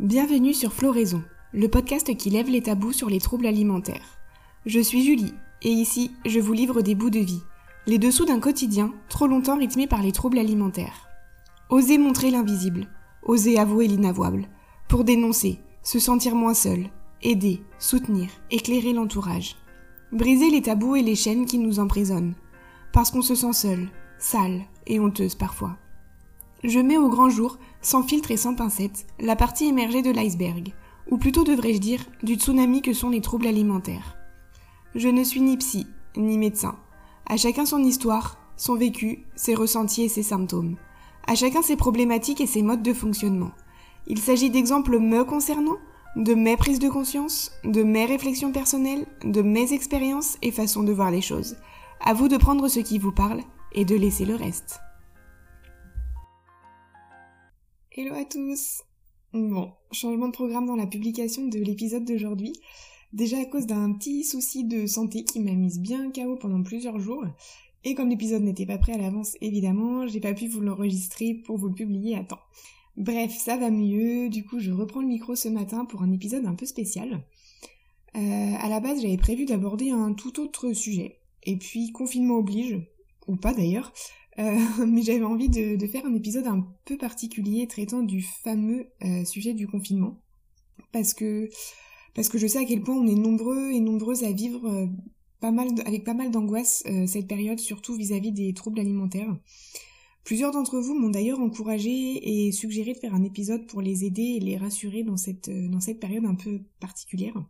Bienvenue sur Floraison, le podcast qui lève les tabous sur les troubles alimentaires. Je suis Julie, et ici, je vous livre des bouts de vie, les dessous d'un quotidien trop longtemps rythmé par les troubles alimentaires. Osez montrer l'invisible, osez avouer l'inavouable, pour dénoncer, se sentir moins seul, aider, soutenir, éclairer l'entourage. Briser les tabous et les chaînes qui nous emprisonnent, parce qu'on se sent seul, sale et honteuse parfois. Je mets au grand jour, sans filtre et sans pincette, la partie émergée de l'iceberg, ou plutôt devrais-je dire du tsunami que sont les troubles alimentaires. Je ne suis ni psy, ni médecin. À chacun son histoire, son vécu, ses ressentis et ses symptômes. À chacun ses problématiques et ses modes de fonctionnement. Il s'agit d'exemples me concernant, de mes prises de conscience, de mes réflexions personnelles, de mes expériences et façons de voir les choses. À vous de prendre ce qui vous parle et de laisser le reste. Hello à tous Bon, changement de programme dans la publication de l'épisode d'aujourd'hui. Déjà à cause d'un petit souci de santé qui m'a mise bien KO pendant plusieurs jours. Et comme l'épisode n'était pas prêt à l'avance, évidemment, j'ai pas pu vous l'enregistrer pour vous le publier à temps. Bref, ça va mieux, du coup je reprends le micro ce matin pour un épisode un peu spécial. Euh, à la base j'avais prévu d'aborder un tout autre sujet, et puis confinement oblige, ou pas d'ailleurs, euh, mais j'avais envie de, faire un épisode un peu particulier traitant du fameux euh, sujet du confinement. Parce que, parce que je sais à quel point on est nombreux et nombreuses à vivre euh, pas mal, avec pas mal d'angoisse cette période, surtout vis-à-vis des troubles alimentaires. Plusieurs d'entre vous m'ont d'ailleurs encouragé et suggéré de faire un épisode pour les aider et les rassurer dans cette, dans cette période un peu particulière.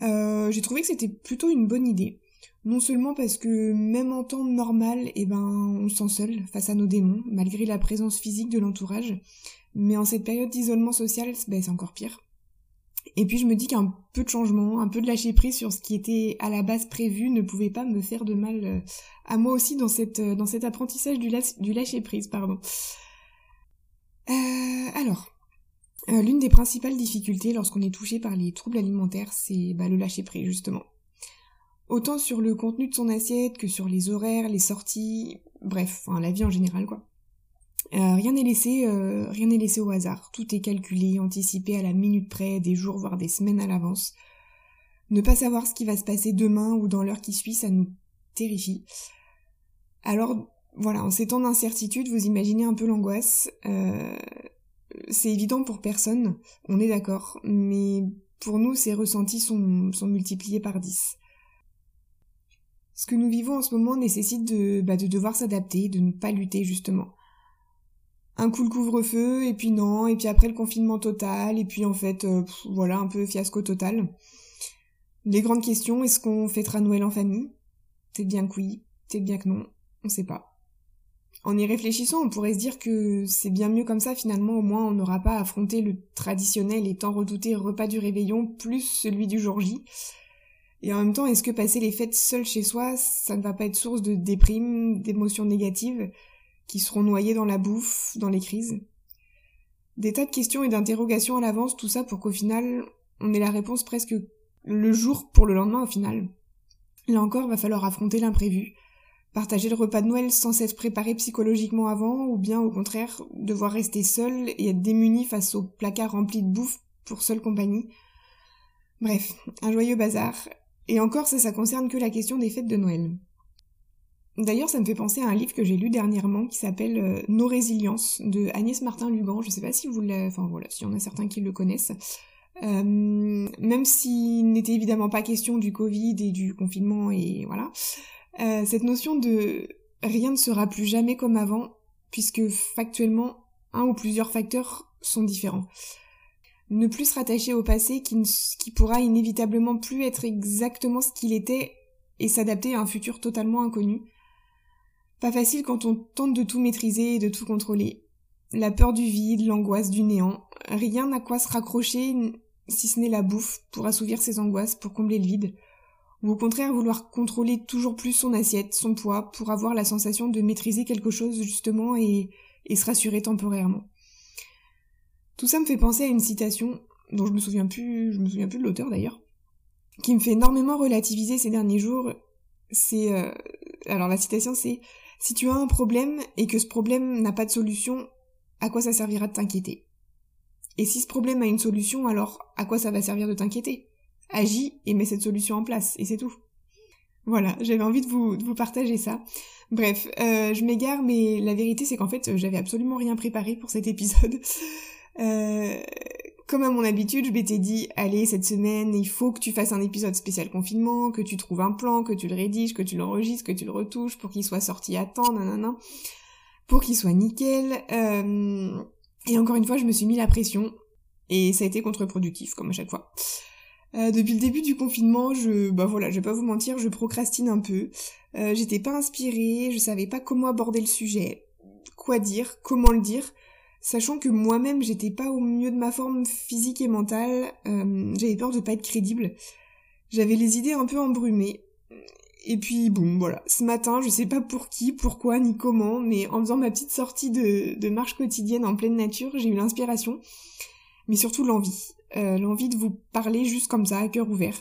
J'ai trouvé que c'était plutôt une bonne idée. Non seulement parce que même en temps normal, eh ben, on se sent seul face à nos démons, malgré la présence physique de l'entourage, mais en cette période d'isolement social, ben, c'est encore pire. Et puis je me dis qu'un peu de changement, un peu de lâcher prise sur ce qui était à la base prévu ne pouvait pas me faire de mal euh, à moi aussi dans, euh, cet apprentissage du, du lâcher prise, pardon. Euh, alors, l'une des principales difficultés lorsqu'on est touché par les troubles alimentaires, c'est bah, le lâcher prise justement autant sur le contenu de son assiette que sur les horaires, les sorties, bref, enfin, la vie en général quoi. Euh, rien n'est laissé, euh, rien n'est laissé au hasard. Tout est calculé, anticipé à la minute près, des jours voire des semaines à l'avance. Ne pas savoir ce qui va se passer demain ou dans l'heure qui suit, ça nous terrifie. Alors voilà, en ces temps d'incertitude, vous imaginez un peu l'angoisse. Euh, c'est évident pour personne, on est d'accord, mais pour nous, ces ressentis sont multipliés par dix ce que nous vivons en ce moment nécessite de, bah, de devoir s'adapter, de ne pas lutter justement. Un coup le couvre-feu, et puis non, et puis après le confinement total, et puis en fait, euh, voilà, un peu fiasco total. Les grandes questions, est-ce qu'on fêtera Noël en famille? Peut-être bien que oui, peut-être bien que non, on sait pas. En y réfléchissant, on pourrait se dire que c'est bien mieux comme ça, finalement, au moins on n'aura pas à affronter le traditionnel et tant redouté repas du réveillon plus celui du jour J. Et en même temps, est-ce que passer les fêtes seul chez soi, ça ne va pas être source de déprime, d'émotions négatives qui seront noyées dans la bouffe, dans les crises? Des tas de questions et d'interrogations à l'avance, tout ça pour qu'au final, on ait la réponse presque le jour pour le lendemain au final. Là encore, va falloir affronter l'imprévu, partager le repas de Noël sans s'être préparé psychologiquement avant, ou bien au contraire, devoir rester seul et être démuni face au placard rempli de bouffe pour seule compagnie. Bref, un joyeux bazar, et encore, ça, ça concerne que la question des fêtes de Noël. D'ailleurs, ça me fait penser à un livre que j'ai lu dernièrement qui s'appelle euh, Nos résiliences de Agnès Martin-Lugan. Je sais pas si vous l'avez, enfin voilà, s'il y en a certains qui le connaissent. Euh, même s'il n'était évidemment pas question du Covid et du confinement et voilà, euh, cette notion de rien ne sera plus jamais comme avant, puisque factuellement, un ou plusieurs facteurs sont différents ne plus se rattacher au passé qui, qui pourra inévitablement plus être exactement ce qu'il était et s'adapter à un futur totalement inconnu. Pas facile quand on tente de tout maîtriser et de tout contrôler. La peur du vide, l'angoisse du néant, rien n'a quoi se raccrocher si ce n'est la bouffe pour assouvir ses angoisses, pour combler le vide, ou au contraire vouloir contrôler toujours plus son assiette, son poids, pour avoir la sensation de maîtriser quelque chose justement et se rassurer temporairement. Tout ça me fait penser à une citation dont je me souviens plus, je me souviens plus de l'auteur d'ailleurs, qui me fait énormément relativiser ces derniers jours. C'est euh, alors la citation c'est si tu as un problème et que ce problème n'a pas de solution, à quoi ça servira de t'inquiéter? Et si ce problème a une solution, alors à quoi ça va servir de t'inquiéter? Agis et mets cette solution en place, et c'est tout. Voilà, j'avais envie de vous, partager ça. Bref, euh, je m'égare, mais la vérité c'est qu'en fait j'avais absolument rien préparé pour cet épisode. Euh, comme à mon habitude, je m'étais dit, allez, cette semaine, il faut que tu fasses un épisode spécial confinement, que tu trouves un plan, que tu le rédiges, que tu l'enregistres, que tu le retouches pour qu'il soit sorti à temps, nanana, pour qu'il soit nickel. Euh, et encore une fois, je me suis mis la pression, et ça a été contre-productif, comme à chaque fois. Euh, depuis le début du confinement, je, bah voilà, je vais pas vous mentir, je procrastine un peu. J'étais pas inspirée, je savais pas comment aborder le sujet, quoi dire, comment le dire, sachant que moi-même j'étais pas au mieux de ma forme physique et mentale, euh, j'avais peur de pas être crédible. J'avais les idées un peu embrumées. Et puis bon, voilà, ce matin, je sais pas pour qui, pourquoi, ni comment, mais en faisant ma petite sortie de, de marche quotidienne en pleine nature, j'ai eu l'inspiration, mais surtout l'envie. Euh, l'envie de vous parler juste comme ça, à cœur ouvert.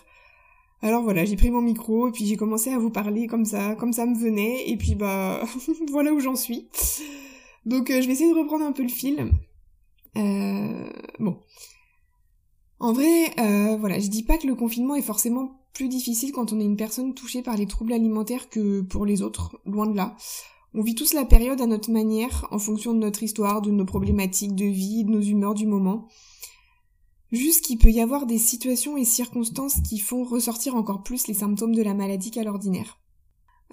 Alors voilà, j'ai pris mon micro et puis j'ai commencé à vous parler comme ça, comme ça me venait, et puis bah voilà où j'en suis. Donc euh, je vais essayer de reprendre un peu le fil. Euh, bon. En vrai, euh, voilà, je dis pas que le confinement est forcément plus difficile quand on est une personne touchée par les troubles alimentaires que pour les autres, loin de là. On vit tous la période à notre manière, en fonction de notre histoire, de nos problématiques de vie, de nos humeurs du moment. Juste qu'il peut y avoir des situations et circonstances qui font ressortir encore plus les symptômes de la maladie qu'à l'ordinaire.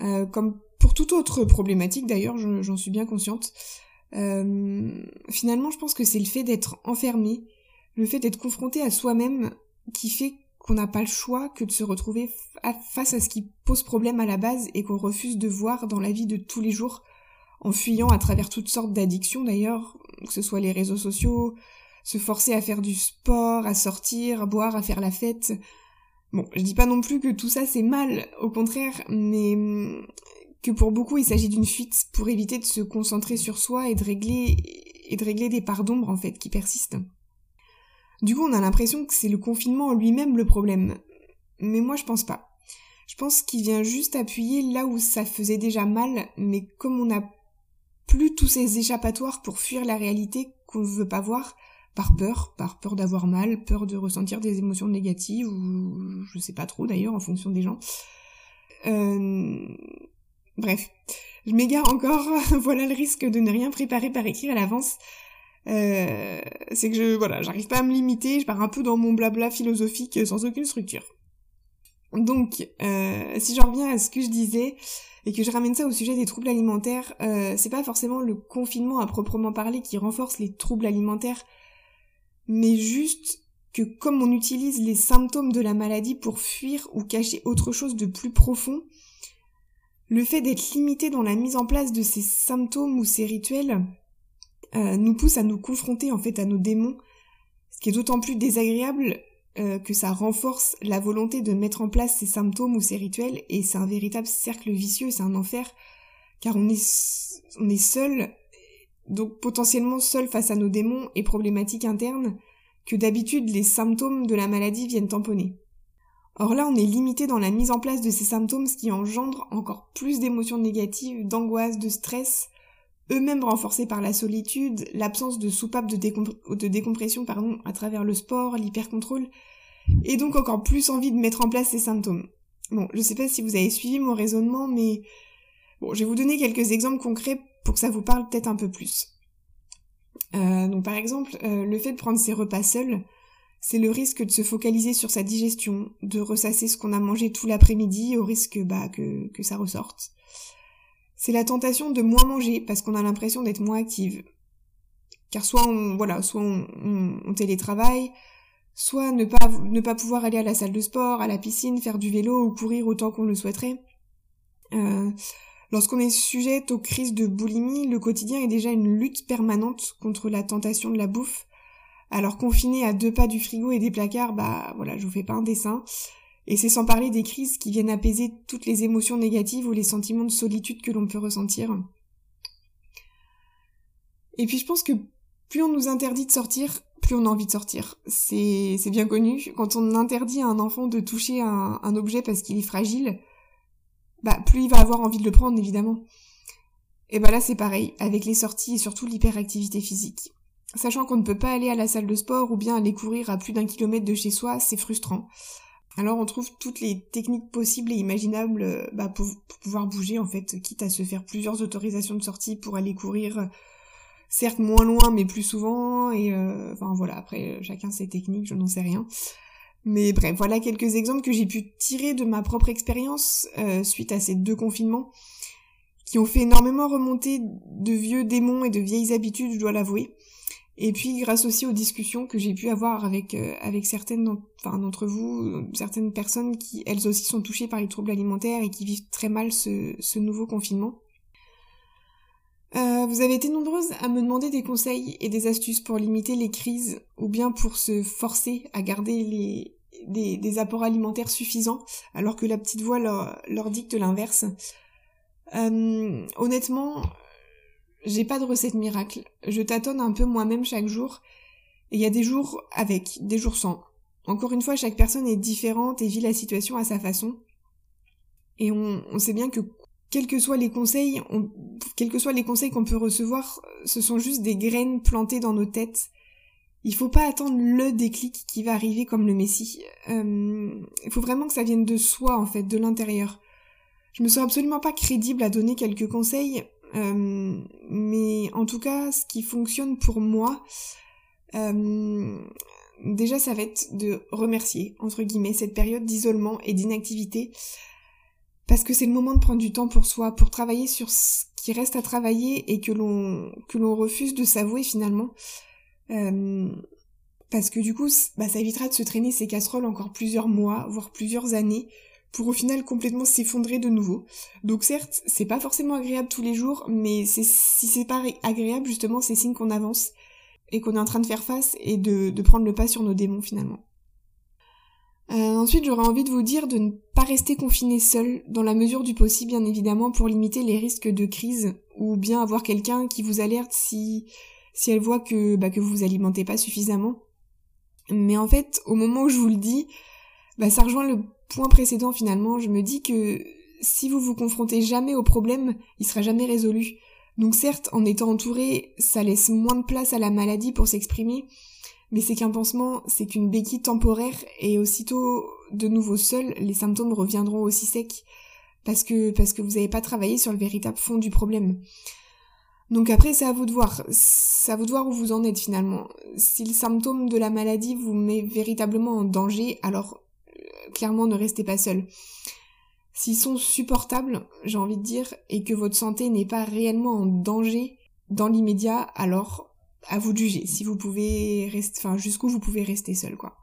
Euh, comme pour toute autre problématique d'ailleurs, j'en suis bien consciente. Euh, finalement, je pense que c'est le fait d'être enfermé, le fait d'être confronté à soi-même qui fait qu'on n'a pas le choix que de se retrouver face à ce qui pose problème à la base et qu'on refuse de voir dans la vie de tous les jours, en fuyant à travers toutes sortes d'addictions d'ailleurs, que ce soit les réseaux sociaux, se forcer à faire du sport, à sortir, à boire, à faire la fête. Bon, je dis pas non plus que tout ça c'est mal, au contraire, mais que pour beaucoup il s'agit d'une fuite pour éviter de se concentrer sur soi et de régler et de régler des parts d'ombre en fait qui persistent. Du coup, on a l'impression que c'est le confinement en lui-même le problème. Mais moi je pense pas. Je pense qu'il vient juste appuyer là où ça faisait déjà mal, mais comme on n'a plus tous ces échappatoires pour fuir la réalité qu'on ne veut pas voir, par peur, par peur d'avoir mal, peur de ressentir des émotions négatives, ou je sais pas trop d'ailleurs en fonction des gens. Euh... Bref, je m'égare encore, voilà le risque de ne rien préparer par écrit à l'avance. Euh... C'est que je, voilà, j'arrive pas à me limiter, je pars un peu dans mon blabla philosophique sans aucune structure. Donc, euh, si j'en reviens à ce que je disais, et que je ramène ça au sujet des troubles alimentaires, euh, c'est pas forcément le confinement à proprement parler qui renforce les troubles alimentaires mais juste que comme on utilise les symptômes de la maladie pour fuir ou cacher autre chose de plus profond, le fait d'être limité dans la mise en place de ces symptômes ou ces rituels euh, nous pousse à nous confronter en fait à nos démons, ce qui est d'autant plus désagréable euh, que ça renforce la volonté de mettre en place ces symptômes ou ces rituels et c'est un véritable cercle vicieux, c'est un enfer car on est on est seul donc potentiellement seul face à nos démons et problématiques internes, que d'habitude les symptômes de la maladie viennent tamponner. Or là, on est limité dans la mise en place de ces symptômes, ce qui engendre encore plus d'émotions négatives, d'angoisse, de stress, eux-mêmes renforcés par la solitude, l'absence de soupape de, décompression à travers le sport, l'hypercontrôle, et donc encore plus envie de mettre en place ces symptômes. Bon, je sais pas si vous avez suivi mon raisonnement, mais bon, je vais vous donner quelques exemples concrets pour que ça vous parle peut-être un peu plus. Euh, donc par exemple, euh, le fait de prendre ses repas seul, c'est le risque de se focaliser sur sa digestion, de ressasser ce qu'on a mangé tout l'après-midi au risque bah, que, ça ressorte. C'est la tentation de moins manger parce qu'on a l'impression d'être moins active. Car soit on, voilà, soit on, on, télétravaille, soit ne pas, ne pas pouvoir aller à la salle de sport, à la piscine, faire du vélo ou courir autant qu'on le souhaiterait. Euh, Lorsqu'on est sujette aux crises de boulimie, le quotidien est déjà une lutte permanente contre la tentation de la bouffe. Alors confiné à deux pas du frigo et des placards, bah voilà, je vous fais pas un dessin. Et c'est sans parler des crises qui viennent apaiser toutes les émotions négatives ou les sentiments de solitude que l'on peut ressentir. Et puis je pense que plus on nous interdit de sortir, plus on a envie de sortir. C'est, bien connu. Quand on interdit à un enfant de toucher un, un objet parce qu'il est fragile, bah plus il va avoir envie de le prendre évidemment. Et bah là c'est pareil, avec les sorties et surtout l'hyperactivité physique. Sachant qu'on ne peut pas aller à la salle de sport ou bien aller courir à plus d'un kilomètre de chez soi, c'est frustrant. Alors on trouve toutes les techniques possibles et imaginables euh, bah, pour, pouvoir bouger en fait, quitte à se faire plusieurs autorisations de sortie pour aller courir, certes moins loin mais plus souvent, et euh, enfin voilà, après chacun ses techniques, je n'en sais rien. Mais bref, voilà quelques exemples que j'ai pu tirer de ma propre expérience euh, suite à ces deux confinements, qui ont fait énormément remonter de vieux démons et de vieilles habitudes, je dois l'avouer. Et puis grâce aussi aux discussions que j'ai pu avoir avec euh, avec certaines d'entre vous, certaines personnes qui elles aussi sont touchées par les troubles alimentaires et qui vivent très mal ce, ce nouveau confinement. Euh, vous avez été nombreuses à me demander des conseils et des astuces pour limiter les crises ou bien pour se forcer à garder les, des, des apports alimentaires suffisants alors que la petite voix leur, leur dicte l'inverse. Euh, honnêtement, j'ai pas de recette miracle. Je tâtonne un peu moi-même chaque jour. Et il y a des jours avec, des jours sans. Encore une fois, chaque personne est différente et vit la situation à sa façon. Et on, on sait bien que quels que soient les conseils, on, quels que soient les conseils qu'on peut recevoir, ce sont juste des graines plantées dans nos têtes. Il faut pas attendre le déclic qui va arriver comme le Messie. Euh, il faut vraiment que ça vienne de soi, en fait, de l'intérieur. Je me sens absolument pas crédible à donner quelques conseils, euh, mais en tout cas, ce qui fonctionne pour moi, euh, déjà, ça va être de remercier, entre guillemets, cette période d'isolement et d'inactivité, parce que c'est le moment de prendre du temps pour soi, pour travailler sur ce qui reste à travailler et que l'on refuse de s'avouer finalement. Euh, parce que du coup, bah, ça évitera de se traîner ces casseroles encore plusieurs mois, voire plusieurs années, pour au final complètement s'effondrer de nouveau. Donc certes, c'est pas forcément agréable tous les jours, mais si c'est pas agréable, justement, c'est signe qu'on avance et qu'on est en train de faire face et de, prendre le pas sur nos démons finalement. Euh, ensuite, j'aurais envie de vous dire de ne pas rester confiné seul, dans la mesure du possible, bien évidemment, pour limiter les risques de crise, ou bien avoir quelqu'un qui vous alerte si si elle voit que bah, que vous vous alimentez pas suffisamment. Mais en fait, au moment où je vous le dis, bah, ça rejoint le point précédent finalement. Je me dis que si vous vous confrontez jamais au problème, il sera jamais résolu. Donc certes, en étant entouré, ça laisse moins de place à la maladie pour s'exprimer, mais c'est qu'un pansement, c'est qu'une béquille temporaire et aussitôt de nouveau seul, les symptômes reviendront aussi secs parce que parce que vous n'avez pas travaillé sur le véritable fond du problème. Donc après, c'est à vous de voir. C'est à vous de voir où vous en êtes finalement. Si le symptôme de la maladie vous met véritablement en danger, alors clairement ne restez pas seul. S'ils sont supportables, j'ai envie de dire, et que votre santé n'est pas réellement en danger dans l'immédiat, alors à vous de juger. Si vous pouvez rester, enfin jusqu'où vous pouvez rester seul, quoi.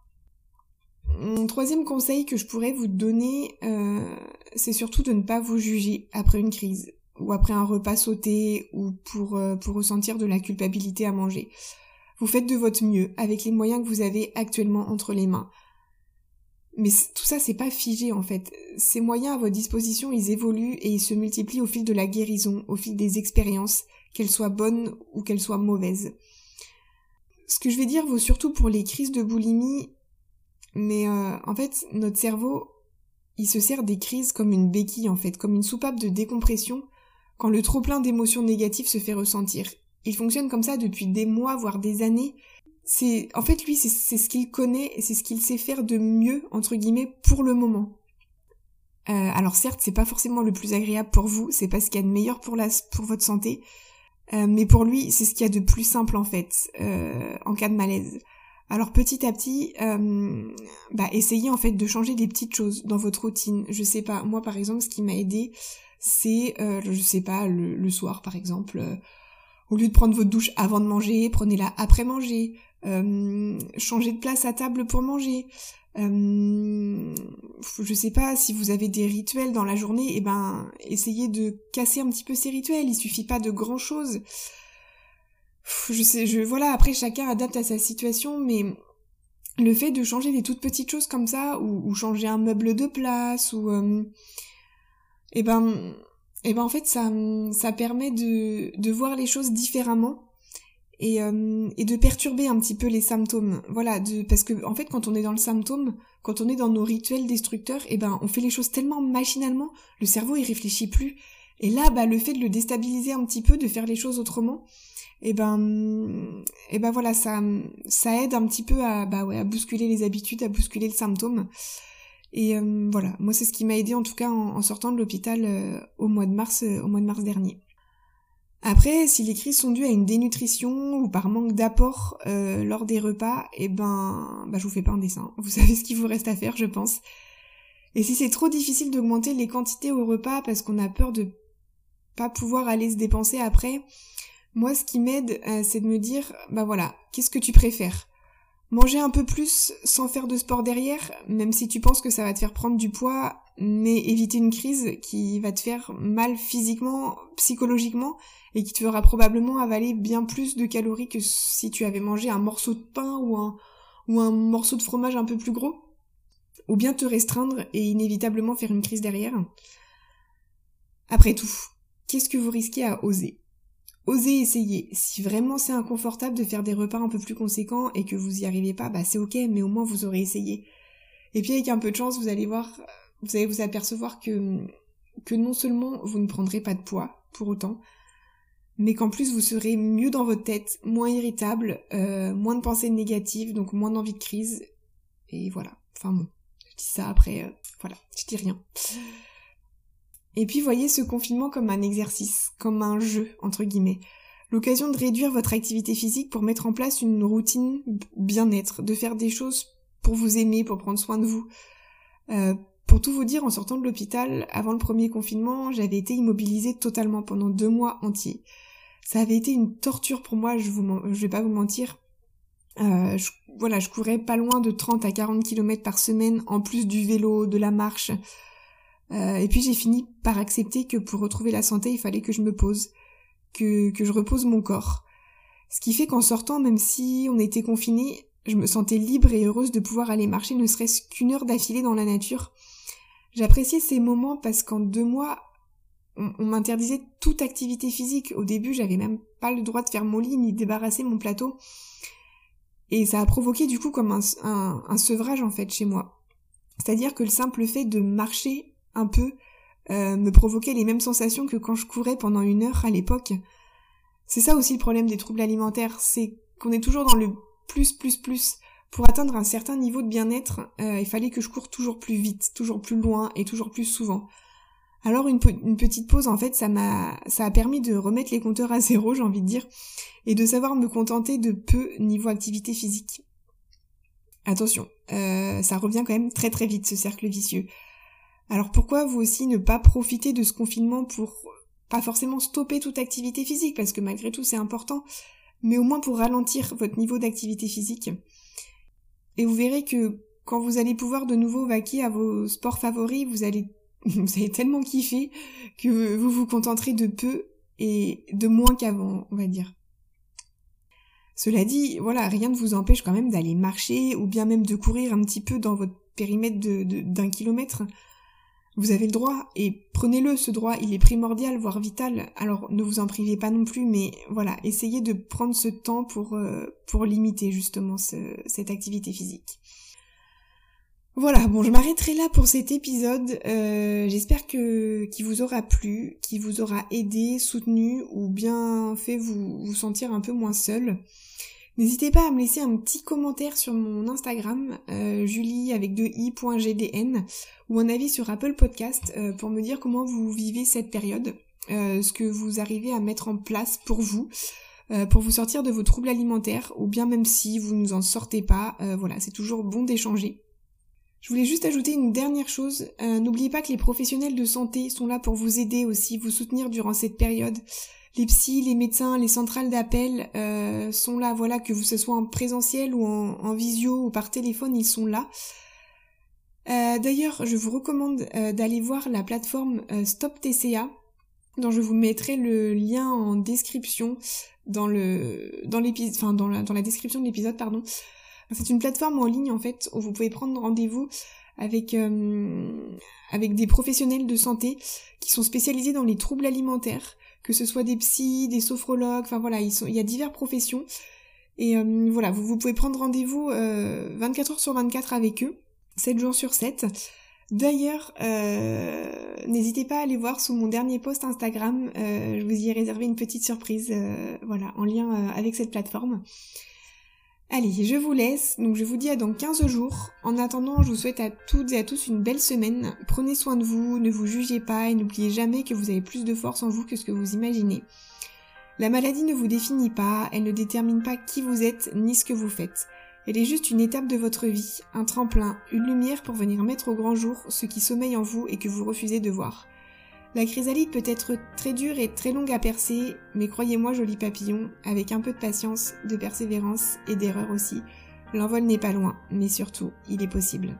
Mon troisième conseil que je pourrais vous donner, euh, c'est surtout de ne pas vous juger après une crise ou après un repas sauté ou pour, euh, pour ressentir de la culpabilité à manger. Vous faites de votre mieux avec les moyens que vous avez actuellement entre les mains. Mais tout ça, c'est pas figé en fait. Ces moyens à votre disposition, ils évoluent et ils se multiplient au fil de la guérison, au fil des expériences, qu'elles soient bonnes ou qu'elles soient mauvaises. Ce que je vais dire vaut surtout pour les crises de boulimie, mais euh, en fait, notre cerveau, il se sert des crises comme une béquille en fait, comme une soupape de décompression quand le trop-plein d'émotions négatives se fait ressentir. Il fonctionne comme ça depuis des mois, voire des années. C'est, en fait, lui, c'est ce qu'il connaît c'est ce qu'il sait faire de mieux, entre guillemets, pour le moment. Euh, alors certes, c'est pas forcément le plus agréable pour vous, c'est pas ce qu'il y a de meilleur pour la, pour votre santé, euh, mais pour lui, c'est ce qu'il y a de plus simple en fait, euh, en cas de malaise. Alors petit à petit, bah essayez en fait de changer des petites choses dans votre routine. Je sais pas, moi par exemple, ce qui m'a aidé, c'est, je sais pas, le, soir par exemple, au lieu de prendre votre douche avant de manger, prenez-la après manger, euh, changez de place à table pour manger. Euh, je sais pas si vous avez des rituels dans la journée, et eh ben essayez de casser un petit peu ces rituels. Il suffit pas de grand chose. Je sais, je voilà. Après chacun adapte à sa situation, mais le fait de changer des toutes petites choses comme ça, ou, ou changer un meuble de place, ou et eh ben, eh ben en fait ça, ça permet de, de voir les choses différemment et, euh, et de perturber un petit peu les symptômes. Voilà, parce que en fait quand on est dans le symptôme, quand on est dans nos rituels destructeurs, eh ben on fait les choses tellement machinalement, le cerveau il réfléchit plus. Et là, bah le fait de le déstabiliser un petit peu, de faire les choses autrement, et ben et ben voilà ça ça aide un petit peu à bah ouais à bousculer les habitudes à bousculer le symptôme et euh, voilà moi c'est ce qui m'a aidé en tout cas en, sortant de l'hôpital euh, au mois de mars euh, au mois de mars dernier après si les crises sont dues à une dénutrition ou par manque d'apport lors des repas et ben bah je vous fais pas un dessin. Vous savez ce qu'il vous reste à faire je pense. Et si c'est trop difficile d'augmenter les quantités au repas parce qu'on a peur de pas pouvoir aller se dépenser après moi, ce qui m'aide, euh, c'est de me dire, bah voilà, qu'est-ce que tu préfères? Manger un peu plus sans faire de sport derrière, même si tu penses que ça va te faire prendre du poids, mais éviter une crise qui va te faire mal physiquement, psychologiquement, et qui te fera probablement avaler bien plus de calories que si tu avais mangé un morceau de pain ou un, morceau de fromage un peu plus gros. Ou bien te restreindre et inévitablement faire une crise derrière. Après tout, qu'est-ce que vous risquez à oser? Osez essayer. Si vraiment c'est inconfortable de faire des repas un peu plus conséquents et que vous y arrivez pas, bah c'est ok, mais au moins vous aurez essayé. Et puis avec un peu de chance, vous allez voir, vous allez vous apercevoir que, que non seulement vous ne prendrez pas de poids pour autant, mais qu'en plus vous serez mieux dans votre tête, moins irritable, euh, moins de pensées négatives, donc moins d'envie de crise. Et voilà. Enfin bon, je dis ça après, euh, voilà, je dis rien. Et puis voyez ce confinement comme un exercice, comme un jeu, entre guillemets. L'occasion de réduire votre activité physique pour mettre en place une routine bien-être, de faire des choses pour vous aimer, pour prendre soin de vous. Euh, pour tout vous dire, en sortant de l'hôpital, avant le premier confinement, j'avais été immobilisée totalement pendant deux mois entiers. Ça avait été une torture pour moi, je vous, je vais pas vous mentir. Euh, voilà, je courais pas loin de 30 à 40 km par semaine, en plus du vélo, de la marche. Euh, et puis j'ai fini par accepter que pour retrouver la santé, il fallait que je me pose, que, que je repose mon corps. Ce qui fait qu'en sortant, même si on était confinés, je me sentais libre et heureuse de pouvoir aller marcher ne serait-ce qu'une heure d'affilée dans la nature. J'appréciais ces moments parce qu'en deux mois, on, m'interdisait toute activité physique. Au début, j'avais même pas le droit de faire mon lit ni débarrasser mon plateau. Et ça a provoqué du coup comme un, un sevrage en fait chez moi. C'est-à-dire que le simple fait de marcher un peu euh, me provoquait les mêmes sensations que quand je courais pendant une heure à l'époque. C'est ça aussi le problème des troubles alimentaires, c'est qu'on est toujours dans le plus plus plus. Pour atteindre un certain niveau de bien-être, euh, il fallait que je cours toujours plus vite, toujours plus loin et toujours plus souvent. Alors une, petite pause, en fait, ça m'a, ça a permis de remettre les compteurs à zéro, j'ai envie de dire, et de savoir me contenter de peu niveau activité physique. Attention, euh, ça revient quand même très très vite ce cercle vicieux. Alors pourquoi vous aussi ne pas profiter de ce confinement pour pas forcément stopper toute activité physique, parce que malgré tout c'est important, mais au moins pour ralentir votre niveau d'activité physique. Et vous verrez que quand vous allez pouvoir de nouveau vaquer à vos sports favoris, vous allez, vous allez tellement kiffer que vous vous contenterez de peu et de moins qu'avant, on va dire. Cela dit, voilà, rien ne vous empêche quand même d'aller marcher ou bien même de courir un petit peu dans votre périmètre d'un kilomètre. Vous avez le droit, et prenez-le, ce droit, il est primordial, voire vital, alors ne vous en privez pas non plus, mais voilà, essayez de prendre ce temps pour, euh, pour limiter justement cette activité physique. Voilà, bon, je m'arrêterai là pour cet épisode. Euh, j'espère que qu'il vous aura plu, qu'il vous aura aidé, soutenu ou bien fait vous, vous sentir un peu moins seul. N'hésitez pas à me laisser un petit commentaire sur mon Instagram, euh, julie avec deux i.gdn, ou un avis sur Apple Podcast euh, pour me dire comment vous vivez cette période, euh, ce que vous arrivez à mettre en place pour vous, pour vous sortir de vos troubles alimentaires, ou bien même si vous ne en sortez pas, voilà, c'est toujours bon d'échanger. Je voulais juste ajouter une dernière chose. N'oubliez pas que les professionnels de santé sont là pour vous aider aussi, vous soutenir durant cette période les psys, les médecins, les centrales d'appel euh, sont là, voilà, que ce soit en présentiel ou en, visio ou par téléphone, ils sont là. Euh, d'ailleurs, je vous recommande euh, d'aller voir la plateforme Stop TCA, dont je vous mettrai le lien en description dans la, description de l'épisode. C'est une plateforme en ligne en fait où vous pouvez prendre rendez-vous avec des professionnels de santé qui sont spécialisés dans les troubles alimentaires que ce soit des psys, des sophrologues, enfin voilà, il y a diverses professions. Et euh, voilà, vous, pouvez prendre rendez-vous 24 euh, heures sur 24 avec eux, 7 jours sur 7. D'ailleurs, euh, n'hésitez pas à aller voir sous mon dernier post Instagram, je vous y ai réservé une petite surprise, voilà, en lien avec cette plateforme. Allez, je vous laisse, donc je vous dis à dans 15 jours. En attendant, je vous souhaite à toutes et à tous une belle semaine. Prenez soin de vous, ne vous jugez pas et n'oubliez jamais que vous avez plus de force en vous que ce que vous imaginez. La maladie ne vous définit pas, elle ne détermine pas qui vous êtes ni ce que vous faites. Elle est juste une étape de votre vie, un tremplin, une lumière pour venir mettre au grand jour ce qui sommeille en vous et que vous refusez de voir. La chrysalide peut être très dure et très longue à percer, mais croyez-moi, joli papillon, avec un peu de patience, de persévérance et d'erreur aussi, l'envol n'est pas loin, mais surtout, il est possible.